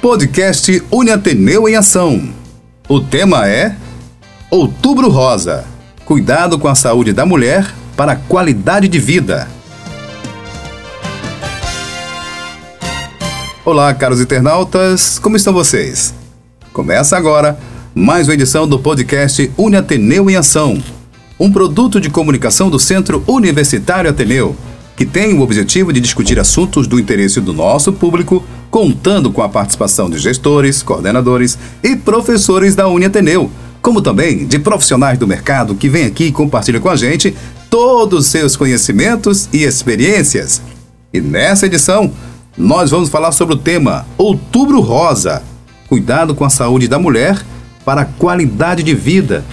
Podcast Uniateneu em Ação. O tema é Outubro Rosa. Cuidado com a saúde da mulher para a qualidade de vida. Olá, caros internautas, como estão vocês? Começa agora mais uma edição do podcast Uniateneu em Ação, um produto de comunicação do Centro Universitário Ateneu que tem o objetivo de discutir assuntos do interesse do nosso público, contando com a participação de gestores, coordenadores e professores da Uniateneu, como também de profissionais do mercado que vêm aqui e compartilham com a gente todos os seus conhecimentos e experiências. E nessa edição, nós vamos falar sobre o tema Outubro Rosa cuidado com a saúde da mulher para a qualidade de vida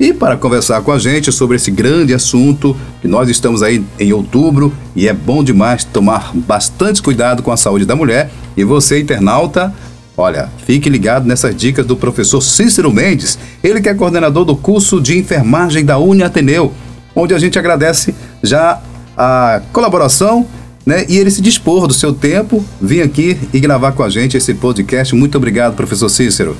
e para conversar com a gente sobre esse grande assunto, que nós estamos aí em outubro e é bom demais tomar bastante cuidado com a saúde da mulher. E você, internauta, olha, fique ligado nessas dicas do professor Cícero Mendes, ele que é coordenador do curso de enfermagem da Uni Ateneu, onde a gente agradece já a colaboração né, e ele se dispor do seu tempo, vir aqui e gravar com a gente esse podcast. Muito obrigado, professor Cícero.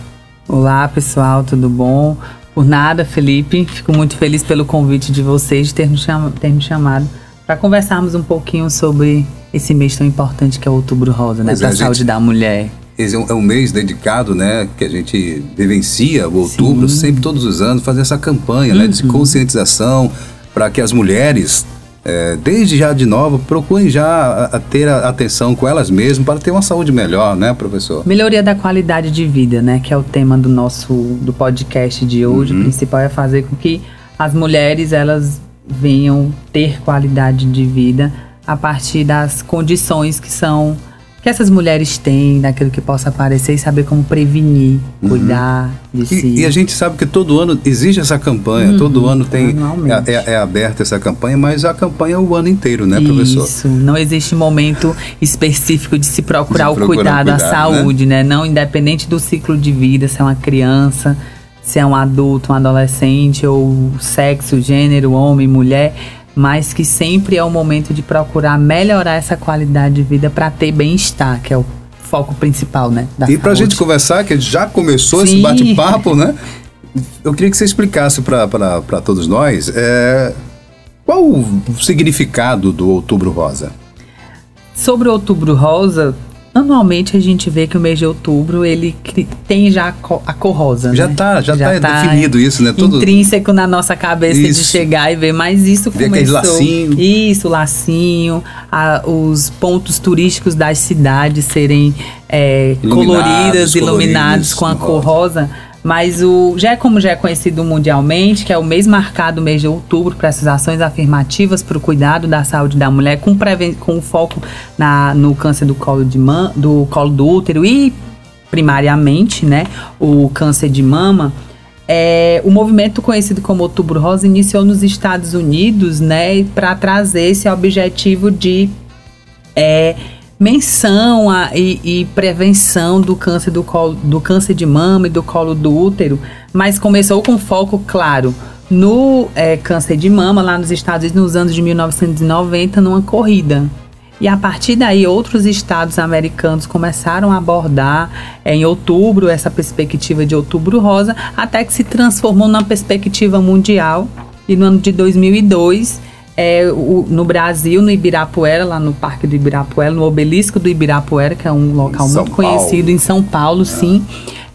Olá, pessoal, tudo bom? Por nada, Felipe. Fico muito feliz pelo convite de vocês de ter nos, ter nos chamado para conversarmos um pouquinho sobre esse mês tão importante que é o Outubro Rosa, né? Para a saúde da mulher. Esse é um, é um, mês dedicado, né? Que a gente vivencia o outubro, Sim. sempre todos os anos, fazer essa campanha, uhum. né? De uhum. conscientização para que as mulheres é, desde já de novo, procurem já a, a ter a atenção com elas mesmas para ter uma saúde melhor, né, professor? Melhoria da qualidade de vida, né, que é o tema do nosso do podcast de hoje. Uhum. O principal é fazer com que as mulheres elas venham ter qualidade de vida a partir das condições que são que essas mulheres têm, daquilo que possa aparecer e saber como prevenir, uhum. cuidar de e, si. E a gente sabe que todo ano existe essa campanha, uhum. todo ano tem é, é, é, aberta essa campanha, mas a campanha é o ano inteiro, né, professor? Isso, não existe momento específico de se procurar, de procurar o cuidado, a né? saúde, né? né? Não independente do ciclo de vida, se é uma criança, se é um adulto, um adolescente, ou sexo, gênero, homem, mulher mas que sempre é o momento de procurar melhorar essa qualidade de vida para ter bem-estar, que é o foco principal, né? e para a gente conversar, que já começou Sim. esse bate-papo, né? Eu queria que você explicasse para todos nós é, qual o significado do Outubro Rosa. Sobre o Outubro Rosa, Anualmente a gente vê que o mês de outubro ele tem já a cor rosa. Já está, né? já, já tá, tá definido isso, né? Tudo... Intrínseco na nossa cabeça isso. de chegar e ver, mas isso Vê começou. lacinho. Isso, lacinho, a, os pontos turísticos das cidades serem é, iluminados, coloridas, iluminados com a cor rosa. rosa mas o já é como já é conhecido mundialmente, que é o mês marcado, mês de outubro, para essas ações afirmativas para o cuidado da saúde da mulher, com, preven com foco na, no câncer do colo, de man do colo do útero e, primariamente, né, o câncer de mama. É, o movimento conhecido como Outubro Rosa iniciou nos Estados Unidos, né, para trazer esse objetivo de é, menção a, e, e, prevenção do câncer do, colo, do câncer de mama e do colo do útero, mas começou com foco, claro, no é, câncer de mama lá nos Estados Unidos nos anos de 1990, numa corrida. E a partir daí, outros estados americanos começaram a abordar é, em outubro essa perspectiva de outubro rosa, até que se transformou numa perspectiva mundial. E no ano de 2002, é, o, no Brasil, no Ibirapuera, lá no Parque do Ibirapuera, no Obelisco do Ibirapuera, que é um local muito Paulo. conhecido em São Paulo, é. sim.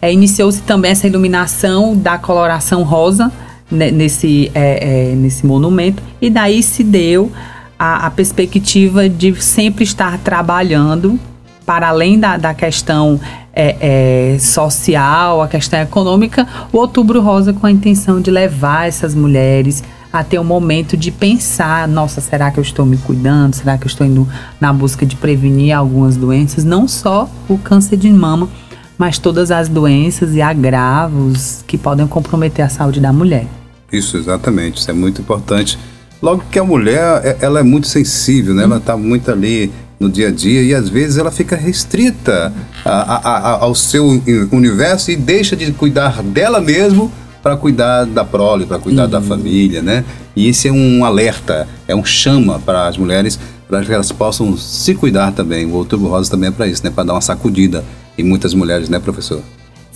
É, Iniciou-se também essa iluminação da coloração rosa né, nesse, é, é, nesse monumento, e daí se deu a, a, perspectiva de sempre estar trabalhando para além da, da questão é, é, social, a questão econômica, o Outubro Rosa com a intenção de levar essas mulheres a ter um momento de pensar, nossa, será que eu estou me cuidando? Será que eu estou indo na busca de prevenir algumas doenças? Não só o câncer de mama, mas todas as doenças e agravos que podem comprometer a saúde da mulher. Isso, exatamente. Isso é muito importante. Logo que a mulher, é, ela é muito sensível, né? Ela está muito ali no dia a dia e às vezes ela fica restrita a, a, a, ao seu universo e deixa de cuidar dela mesmo para cuidar da prole, para cuidar uhum. da família, né? E esse é um alerta, é um chama para as mulheres, para que elas possam se cuidar também. O Outubro Rosa também é para isso, né? Para dar uma sacudida e muitas mulheres, né, professor?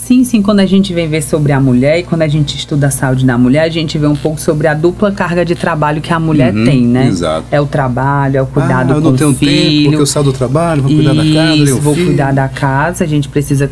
Sim, sim, quando a gente vem ver sobre a mulher e quando a gente estuda a saúde da mulher, a gente vê um pouco sobre a dupla carga de trabalho que a mulher uhum, tem, né? Exato. É o trabalho, é o cuidado ah, eu não tenho filho. tempo porque eu saio do trabalho, vou cuidar isso, da casa, vou filho. cuidar da casa, a gente precisa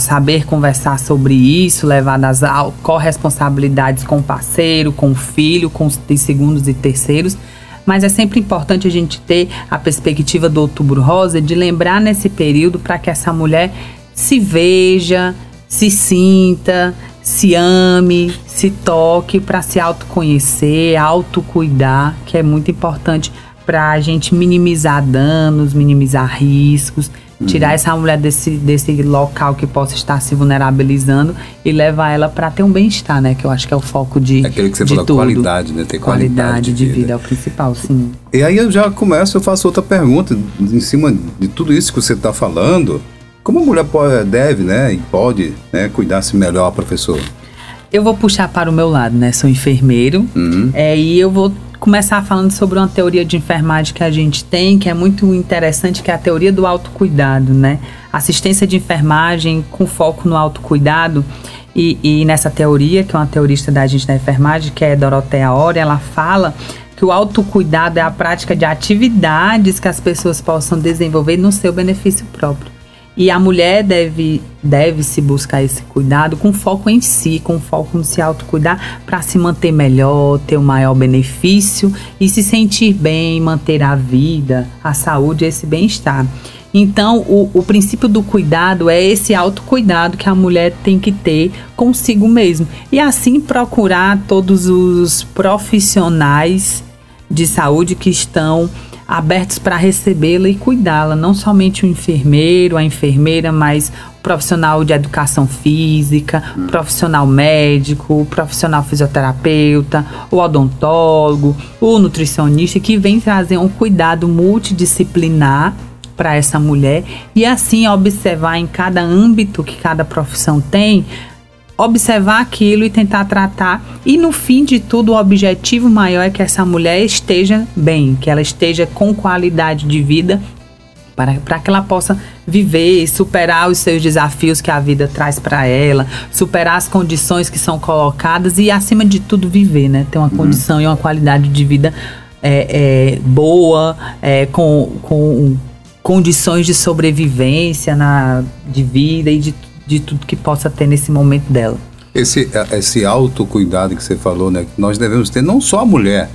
saber conversar sobre isso, levar nas corresponsabilidades com o parceiro, com o filho, com os segundos e terceiros mas é sempre importante a gente ter a perspectiva do Outubro Rosa de lembrar nesse período para que essa mulher se veja, se sinta, se ame, se toque para se autoconhecer, autocuidar, que é muito importante para a gente minimizar danos, minimizar riscos, tirar uhum. essa mulher desse, desse local que possa estar se vulnerabilizando e levar ela para ter um bem-estar, né? Que eu acho que é o foco de é Aquele que você de falou, tudo. qualidade, né? Ter qualidade, qualidade de, vida. vida é o principal, sim. E aí eu já começo, eu faço outra pergunta em cima de tudo isso que você está falando. Como a mulher pode, deve, né, e pode, né, cuidar-se melhor, professor? Eu vou puxar para o meu lado, né? Sou enfermeiro uhum. é, e eu vou começar falando sobre uma teoria de enfermagem que a gente tem, que é muito interessante, que é a teoria do autocuidado, né? Assistência de enfermagem com foco no autocuidado. E, e nessa teoria, que é uma teorista da gente da enfermagem, que é Dorotea Ori, ela fala que o autocuidado é a prática de atividades que as pessoas possam desenvolver no seu benefício próprio. E a mulher deve, deve se buscar esse cuidado com foco em si, com foco no se autocuidar para se manter melhor, ter o um maior benefício e se sentir bem, manter a vida, a saúde, esse bem-estar. Então, o, o princípio do cuidado é esse autocuidado que a mulher tem que ter consigo mesmo. E assim procurar todos os profissionais de saúde que estão abertos para recebê-la e cuidá-la, não somente o enfermeiro, a enfermeira, mas o profissional de educação física, o profissional médico, profissional fisioterapeuta, o odontólogo, o nutricionista que vem trazer um cuidado multidisciplinar para essa mulher. E assim observar em cada âmbito que cada profissão tem observar aquilo e tentar tratar. E no fim de tudo, o objetivo maior é que essa mulher esteja bem, que ela esteja com qualidade de vida para, para que ela possa viver e superar os seus desafios que a vida traz para ela, superar as condições que são colocadas e, acima de tudo, viver, né? Ter uma uhum. condição e uma qualidade de vida é, é, boa, é, com, com condições de sobrevivência na, de vida e de de tudo que possa ter nesse momento dela. Esse, é, esse autocuidado que você falou, né? Que nós devemos ter, não só a mulher,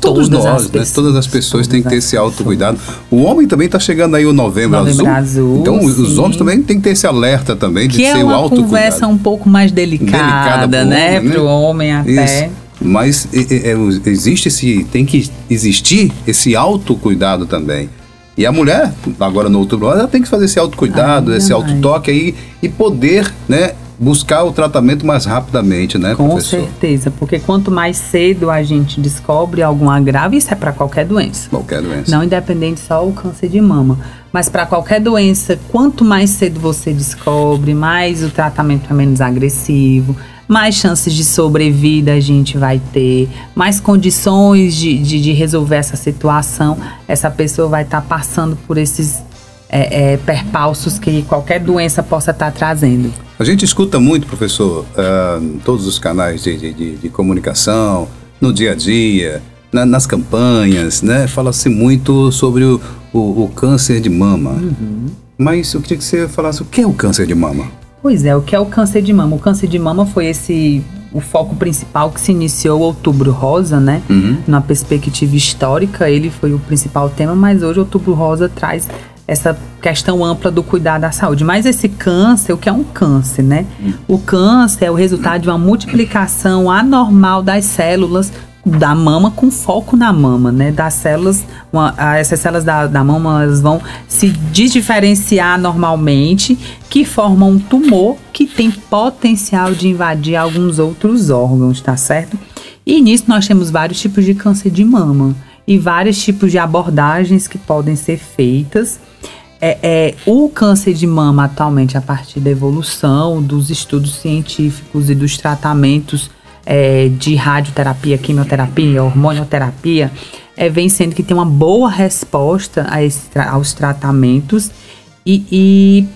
todos todas nós, né? Todas as pessoas têm que ter esse autocuidado. O homem também está chegando aí o novembro, novembro azul. azul. Então sim. os homens também têm que ter esse alerta também de que ser é o autocuidado. Que é uma conversa um pouco mais delicada, delicada né? Para o homem até. Isso. Mas é, é, existe esse, tem que existir esse autocuidado também. E a mulher, agora no outubro, ela tem que fazer esse autocuidado, Ai, esse autotoque aí e poder, né, buscar o tratamento mais rapidamente, né, Com professor? certeza, porque quanto mais cedo a gente descobre algum agravo, isso é para qualquer doença. Qualquer doença. Não independente só o câncer de mama, mas para qualquer doença, quanto mais cedo você descobre, mais o tratamento é menos agressivo, mais chances de sobrevida a gente vai ter, mais condições de, de, de resolver essa situação. Essa pessoa vai estar tá passando por esses é, é, perpalços que qualquer doença possa estar trazendo. A gente escuta muito, professor, uh, todos os canais de, de, de, comunicação, no dia a dia, na, nas campanhas, né? Fala-se muito sobre o, o, o, câncer de mama. Uhum. Mas eu queria que você falasse o que é o câncer de mama. Pois é, o que é o câncer de mama? O câncer de mama foi esse o foco principal que se iniciou Outubro Rosa, né? Uhum. Na perspectiva histórica, ele foi o principal tema, mas hoje Outubro Rosa traz essa questão ampla do cuidar da saúde. Mas esse câncer, o que é um câncer, né? O câncer é o resultado de uma multiplicação anormal das células da mama com foco na mama, né? Das células, uma, essas células da, da mama elas vão se diferenciar normalmente, que formam um tumor que tem potencial de invadir alguns outros órgãos, tá certo? E nisso nós temos vários tipos de câncer de mama e vários tipos de abordagens que podem ser feitas. É, é, o câncer de mama atualmente, a partir da evolução, dos estudos científicos e dos tratamentos é, de radioterapia, quimioterapia, hormonioterapia, é, vem sendo que tem uma boa resposta a esse, aos tratamentos. E, e,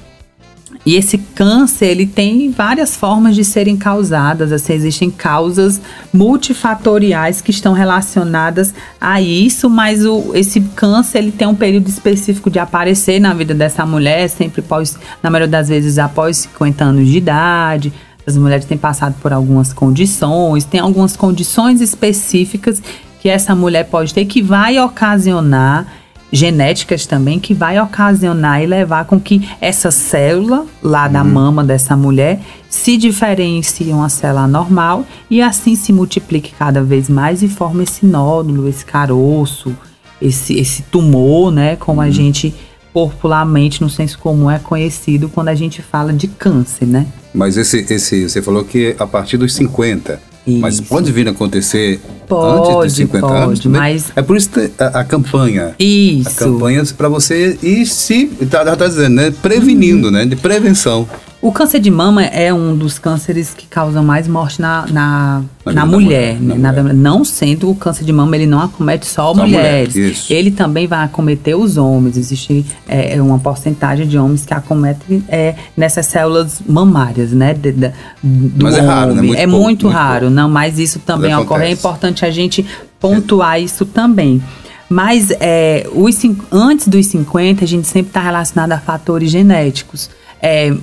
E esse câncer, ele tem várias formas de serem causadas. Assim, existem causas multifatoriais que estão relacionadas a isso, mas o, esse câncer, ele tem um período específico de aparecer na vida dessa mulher, sempre após, na maioria das vezes após 50 anos de idade. As mulheres têm passado por algumas condições, tem algumas condições específicas que essa mulher pode ter que vai ocasionar genéticas também que vai ocasionar e levar com que essa célula lá uhum. da mama dessa mulher se diferencie uma célula normal e assim se multiplique cada vez mais e forme esse nódulo, esse caroço, esse, esse tumor, né? Como uhum. a gente popularmente no senso comum é conhecido quando a gente fala de câncer, né? Mas esse, esse você falou que a partir dos 50 isso. Mas pode vir a acontecer pode, antes de 50 pode, anos também? Mas... É por isso a, a campanha. Isso. A campanha para você ir se, está tá dizendo, né? Prevenindo, uhum. né? De prevenção. O câncer de mama é um dos cânceres que causam mais morte na, na, na, na mulher. Né? Na mulher. não sendo o câncer de mama, ele não acomete só, só mulheres. Mulher, ele também vai acometer os homens. Existe é, é, uma porcentagem de homens que acometem é, nessas células mamárias, né? De, de, do mas é raro, né? Muito é pouco, muito, muito raro, pouco. não, mas isso também ocorre. É importante a gente pontuar isso também. Mas é, os, antes dos 50, a gente sempre está relacionado a fatores genéticos. É,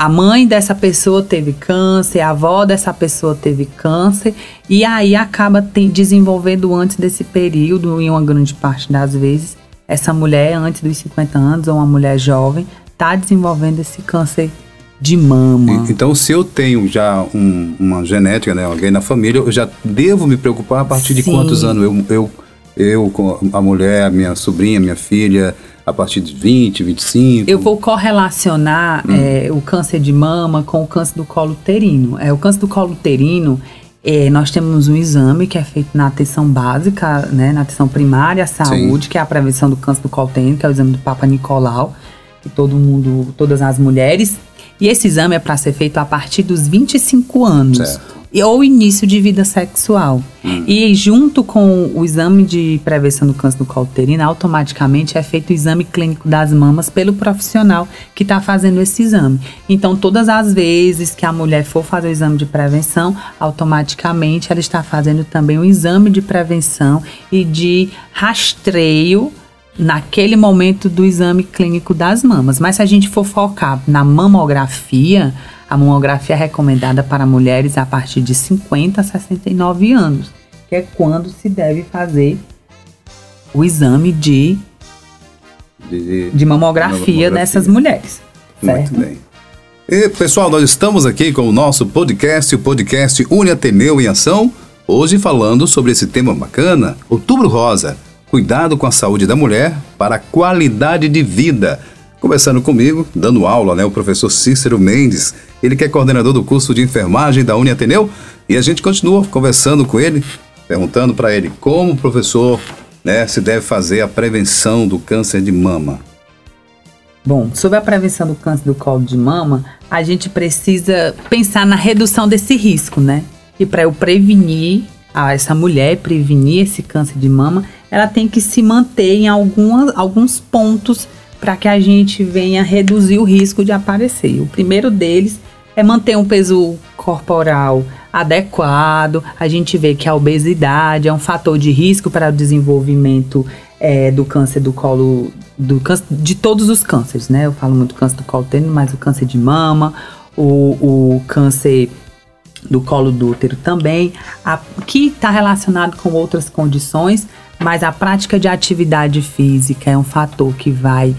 a mãe dessa pessoa teve câncer, a avó dessa pessoa teve câncer, e aí acaba desenvolvendo antes desse período, em uma grande parte das vezes, essa mulher antes dos 50 anos, ou uma mulher jovem, está desenvolvendo esse câncer de mama. Então, se eu tenho já um, uma genética, né, alguém na família, eu já devo me preocupar a partir Sim. de quantos anos eu, eu, eu, a mulher, minha sobrinha, minha filha, a partir de 20, 25? Eu vou correlacionar hum. é, o câncer de mama com o câncer do colo uterino. É, o câncer do colo uterino, é, nós temos um exame que é feito na atenção básica, né, na atenção primária à saúde, Sim. que é a prevenção do câncer do colo uterino, que é o exame do Papa Nicolau, que todo mundo, todas as mulheres. E esse exame é para ser feito a partir dos 25 anos. Certo ou início de vida sexual. Hum. E junto com o exame de prevenção do câncer do colo uterino, automaticamente é feito o exame clínico das mamas pelo profissional que está fazendo esse exame. Então, todas as vezes que a mulher for fazer o exame de prevenção, automaticamente ela está fazendo também o exame de prevenção e de rastreio naquele momento do exame clínico das mamas. Mas se a gente for focar na mamografia, a mamografia é recomendada para mulheres a partir de 50 a 69 anos, que é quando se deve fazer o exame de, de, de mamografia, mamografia dessas mulheres. Certo? Muito bem. E, pessoal, nós estamos aqui com o nosso podcast, o podcast Uni Ateneu em Ação, hoje falando sobre esse tema bacana, Outubro Rosa, cuidado com a saúde da mulher para a qualidade de vida. Conversando comigo, dando aula, né, o professor Cícero Mendes, ele que é coordenador do curso de enfermagem da Uni Ateneu, e a gente continua conversando com ele, perguntando para ele como o professor né, se deve fazer a prevenção do câncer de mama. Bom, sobre a prevenção do câncer do colo de mama, a gente precisa pensar na redução desse risco, né? E para eu prevenir a essa mulher, prevenir esse câncer de mama, ela tem que se manter em alguma, alguns pontos para que a gente venha reduzir o risco de aparecer. O primeiro deles é manter um peso corporal adequado. A gente vê que a obesidade é um fator de risco para o desenvolvimento é, do câncer do colo, do câncer, de todos os cânceres, né? Eu falo muito câncer do colo uterino, mas o câncer de mama, o, o câncer do colo do útero também, a, que está relacionado com outras condições, mas a prática de atividade física é um fator que vai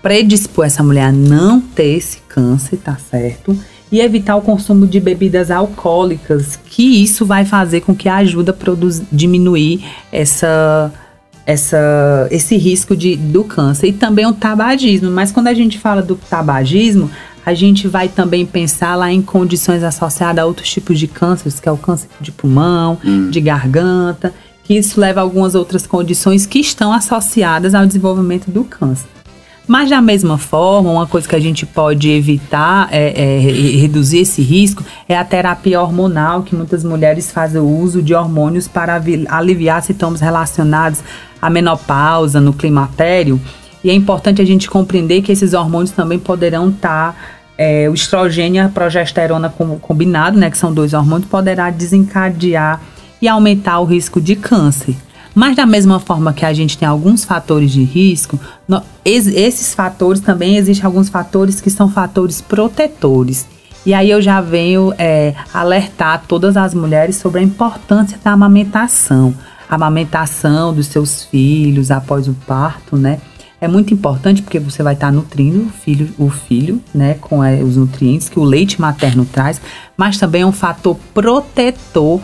predispor essa mulher a não ter esse câncer, tá certo? E evitar o consumo de bebidas alcoólicas, que isso vai fazer com que ajude a produzir, diminuir essa, essa, esse risco de, do câncer. E também o tabagismo. Mas quando a gente fala do tabagismo, a gente vai também pensar lá em condições associadas a outros tipos de cânceres, que é o câncer de pulmão, hum. de garganta que isso leva a algumas outras condições que estão associadas ao desenvolvimento do câncer. Mas da mesma forma, uma coisa que a gente pode evitar é, é, reduzir esse risco é a terapia hormonal, que muitas mulheres fazem uso de hormônios para aliviar sintomas relacionados à menopausa, no climatério. E é importante a gente compreender que esses hormônios também poderão estar é, o estrogênio e a progesterona combinado, né, que são dois hormônios, poderá desencadear e aumentar o risco de câncer. Mas da mesma forma que a gente tem alguns fatores de risco, esses fatores também existem alguns fatores que são fatores protetores. E aí eu já venho é, alertar todas as mulheres sobre a importância da amamentação. A amamentação dos seus filhos após o parto, né? É muito importante porque você vai estar nutrindo o filho, o filho né, com é, os nutrientes que o leite materno traz, mas também é um fator protetor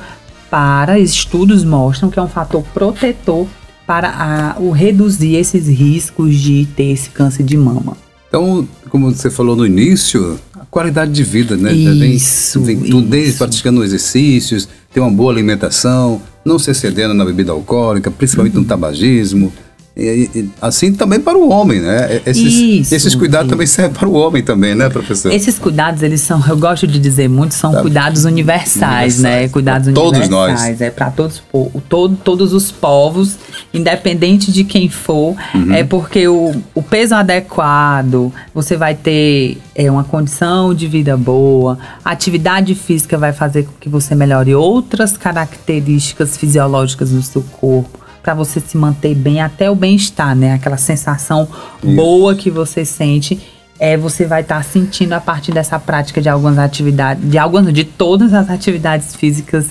para estudos mostram que é um fator protetor para a, o reduzir esses riscos de ter esse câncer de mama. Então, como você falou no início, a qualidade de vida, né? Isso, vem, vem tudo desde praticando exercícios, ter uma boa alimentação, não se excedendo na bebida alcoólica, principalmente uhum. no tabagismo, e, e, assim também para o homem, né? Esses, isso, esses cuidados isso. também servem para o homem também, né, professor? Esses cuidados, eles são, eu gosto de dizer muito, são tá. cuidados universais, universais, né? Cuidados pra universais. Todos nós. É para todos, todo, todos os povos, independente de quem for, uhum. é porque o, o peso adequado, você vai ter é, uma condição de vida boa, a atividade física vai fazer com que você melhore outras características fisiológicas do seu corpo para você se manter bem até o bem-estar, né? Aquela sensação Isso. boa que você sente é você vai estar tá sentindo a partir dessa prática de algumas atividades, de algumas, de todas as atividades físicas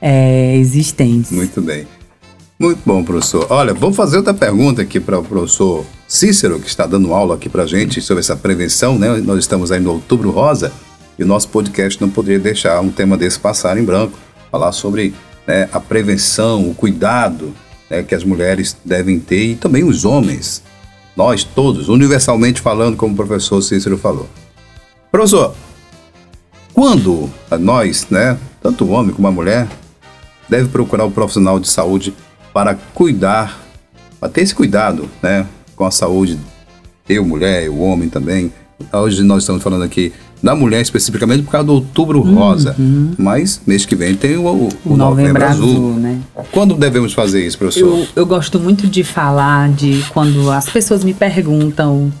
é, existentes. Muito bem. Muito bom, professor. Olha, vou fazer outra pergunta aqui para o professor Cícero, que está dando aula aqui para gente sobre essa prevenção, né? Nós estamos aí no Outubro Rosa e o nosso podcast não poderia deixar um tema desse passar em branco. Falar sobre né, a prevenção, o cuidado né, que as mulheres devem ter e também os homens. Nós todos, universalmente falando, como o professor Cícero falou. Professor, quando nós, né, tanto o homem como a mulher, deve procurar o um profissional de saúde para cuidar, para ter esse cuidado, né, com a saúde, eu, mulher, o homem também. Hoje nós estamos falando aqui da mulher especificamente por causa do outubro uhum. rosa. Mas mês que vem tem o, o, o novembro, azul. azul né? Quando devemos fazer isso, professor? Eu, eu gosto muito de falar de quando as pessoas me perguntam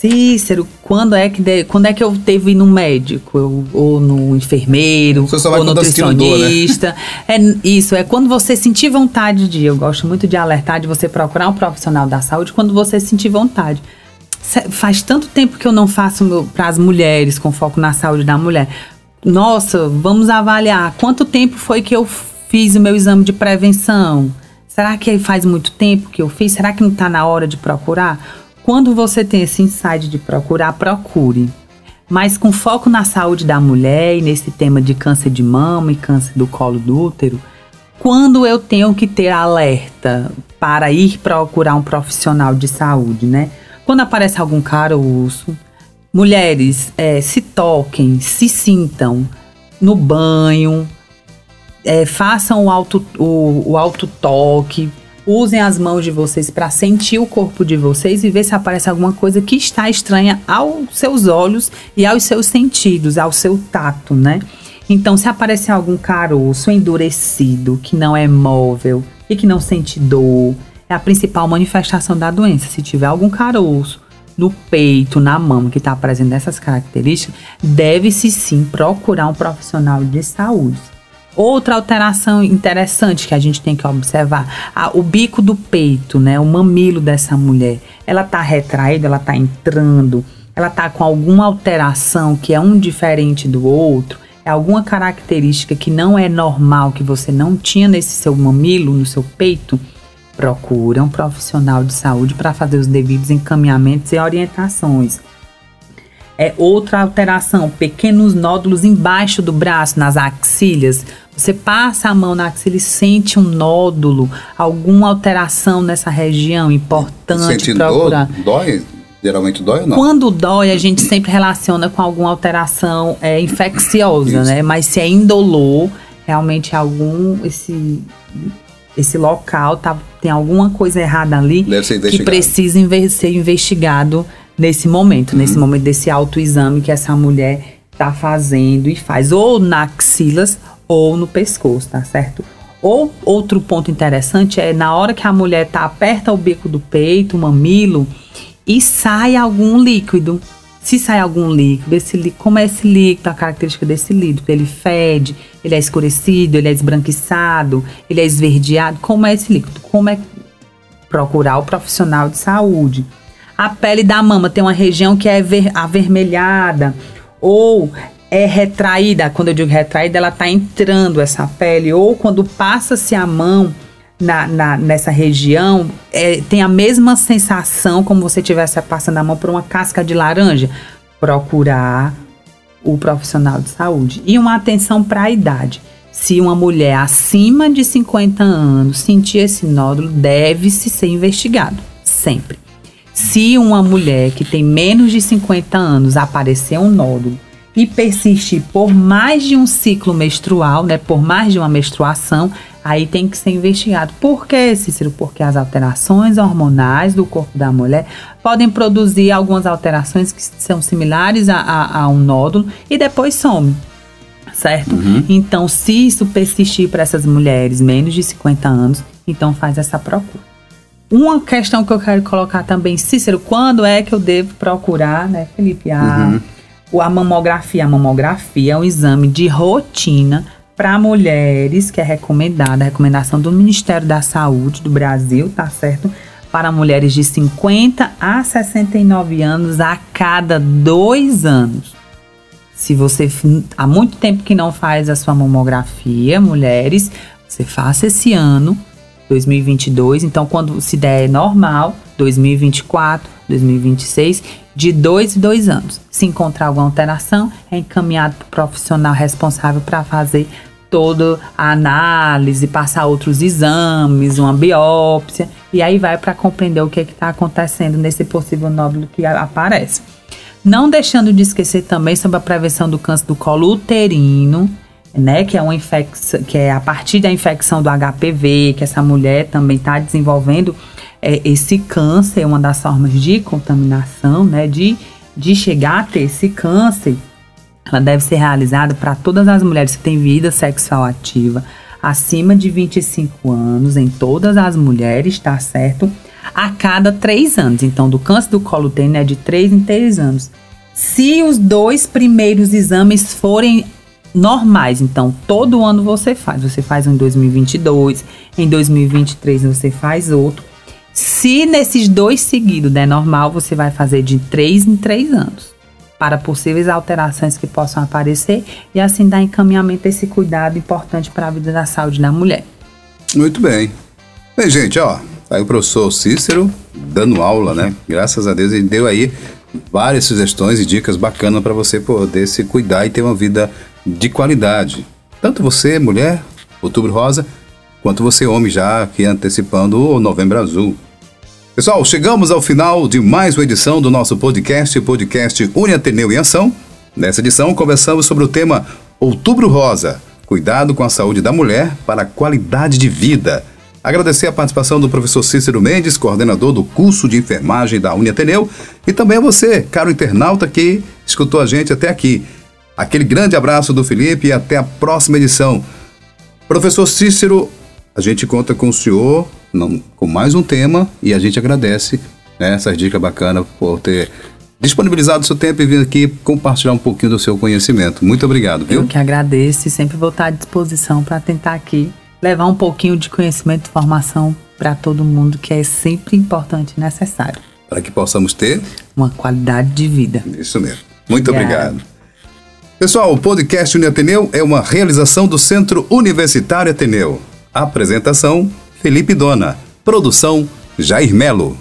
Cícero, quando é que de, quando é que eu ir no médico? Eu, ou no enfermeiro, ou no nutricionista. Dor, né? É isso, é quando você sentir vontade de. Eu gosto muito de alertar de você procurar um profissional da saúde quando você sentir vontade faz tanto tempo que eu não faço para as mulheres, com foco na saúde da mulher. Nossa, vamos avaliar quanto tempo foi que eu fiz o meu exame de prevenção. Será que faz muito tempo que eu fiz? Será que não está na hora de procurar? Quando você tem esse insight de procurar, procure. Mas com foco na saúde da mulher e nesse tema de câncer de mama e câncer do colo do útero, quando eu tenho que ter alerta para ir procurar um profissional de saúde, né? Quando aparece algum caroço, mulheres é, se toquem, se sintam no banho, é, façam o auto, o, o auto toque, usem as mãos de vocês para sentir o corpo de vocês e ver se aparece alguma coisa que está estranha aos seus olhos e aos seus sentidos, ao seu tato, né? Então, se aparecer algum caroço endurecido, que não é móvel e que não sente dor, é a principal manifestação da doença. Se tiver algum caroço no peito, na mão, que está apresentando essas características, deve-se sim procurar um profissional de saúde. Outra alteração interessante que a gente tem que observar, a, o bico do peito, né, o mamilo dessa mulher, ela está retraída, ela está entrando, ela está com alguma alteração que é um diferente do outro, é alguma característica que não é normal, que você não tinha nesse seu mamilo, no seu peito, procura um profissional de saúde para fazer os devidos encaminhamentos e orientações. É outra alteração, pequenos nódulos embaixo do braço, nas axilhas. Você passa a mão na axila e sente um nódulo, alguma alteração nessa região, importante Sente procurar. Dor, dói? Geralmente dói ou não? Quando dói, a gente sempre relaciona com alguma alteração é, infecciosa, Isso. né? Mas se é indolor, realmente é algum esse esse local tá, tem alguma coisa errada ali que precisa ser investigado nesse momento, uhum. nesse momento desse autoexame que essa mulher está fazendo e faz ou na axilas ou no pescoço, tá certo? Ou outro ponto interessante é na hora que a mulher tá aperta o bico do peito, o mamilo e sai algum líquido. Se sai algum líquido, esse líquido, como é esse líquido, a característica desse líquido? Ele fede, ele é escurecido, ele é esbranquiçado, ele é esverdeado. Como é esse líquido? Como é procurar o profissional de saúde? A pele da mama tem uma região que é avermelhada ou é retraída. Quando eu digo retraída, ela está entrando essa pele. Ou quando passa-se a mão na, na, nessa região, é, tem a mesma sensação como você estivesse passando a mão por uma casca de laranja. Procurar o profissional de saúde. E uma atenção para a idade. Se uma mulher acima de 50 anos sentir esse nódulo, deve-se ser investigado. Sempre. Se uma mulher que tem menos de 50 anos aparecer um nódulo e persistir por mais de um ciclo menstrual, né, por mais de uma menstruação, aí tem que ser investigado. Por que, Cícero? Porque as alterações hormonais do corpo da mulher podem produzir algumas alterações que são similares a, a, a um nódulo e depois some. Certo? Uhum. Então, se isso persistir para essas mulheres menos de 50 anos, então faz essa procura. Uma questão que eu quero colocar também, Cícero, quando é que eu devo procurar, né, Felipe, a, uhum. a mamografia? A mamografia é um exame de rotina para mulheres que é recomendada, recomendação do Ministério da Saúde do Brasil, tá certo? Para mulheres de 50 a 69 anos a cada dois anos. Se você há muito tempo que não faz a sua mamografia, mulheres, você faça esse ano 2022. Então, quando se der normal, 2024, 2026, de dois em dois anos. Se encontrar alguma alteração, é encaminhado para o profissional responsável para fazer toda a análise, passar outros exames, uma biópsia, e aí vai para compreender o que está acontecendo nesse possível nódulo que aparece. Não deixando de esquecer também sobre a prevenção do câncer do colo uterino, né, que é uma infecção, que é a partir da infecção do HPV, que essa mulher também está desenvolvendo é, esse câncer, uma das formas de contaminação, né, de, de chegar a ter esse câncer, ela deve ser realizada para todas as mulheres que têm vida sexual ativa, acima de 25 anos, em todas as mulheres, tá certo? A cada três anos. Então, do câncer do colo uterino é de três em três anos. Se os dois primeiros exames forem normais. Então, todo ano você faz. Você faz um em 2022, em 2023 você faz outro. Se nesses dois seguidos der normal, você vai fazer de 3 em 3 anos. Para possíveis alterações que possam aparecer e assim dar encaminhamento a esse cuidado importante para a vida da saúde da mulher. Muito bem. Bem, gente, ó, tá aí o professor Cícero dando aula, né? Graças a Deus ele deu aí várias sugestões e dicas bacanas para você poder se cuidar e ter uma vida de qualidade. Tanto você, mulher, outubro rosa, quanto você, homem, já aqui antecipando o novembro azul. Pessoal, chegamos ao final de mais uma edição do nosso podcast, podcast Uniateneu em Ação. Nessa edição, conversamos sobre o tema Outubro Rosa, cuidado com a saúde da mulher para a qualidade de vida. Agradecer a participação do professor Cícero Mendes, coordenador do curso de enfermagem da Uniateneu, e também a você, caro internauta que escutou a gente até aqui. Aquele grande abraço do Felipe e até a próxima edição. Professor Cícero, a gente conta com o senhor não, com mais um tema e a gente agradece né, essas dicas bacanas por ter disponibilizado o seu tempo e vir aqui compartilhar um pouquinho do seu conhecimento. Muito obrigado, viu? Eu que agradeço e sempre vou estar à disposição para tentar aqui levar um pouquinho de conhecimento e formação para todo mundo, que é sempre importante e necessário. Para que possamos ter uma qualidade de vida. Isso mesmo. Muito Obrigada. obrigado. Pessoal, o podcast Uniateneu é uma realização do Centro Universitário Ateneu. Apresentação: Felipe Dona. Produção: Jair Melo.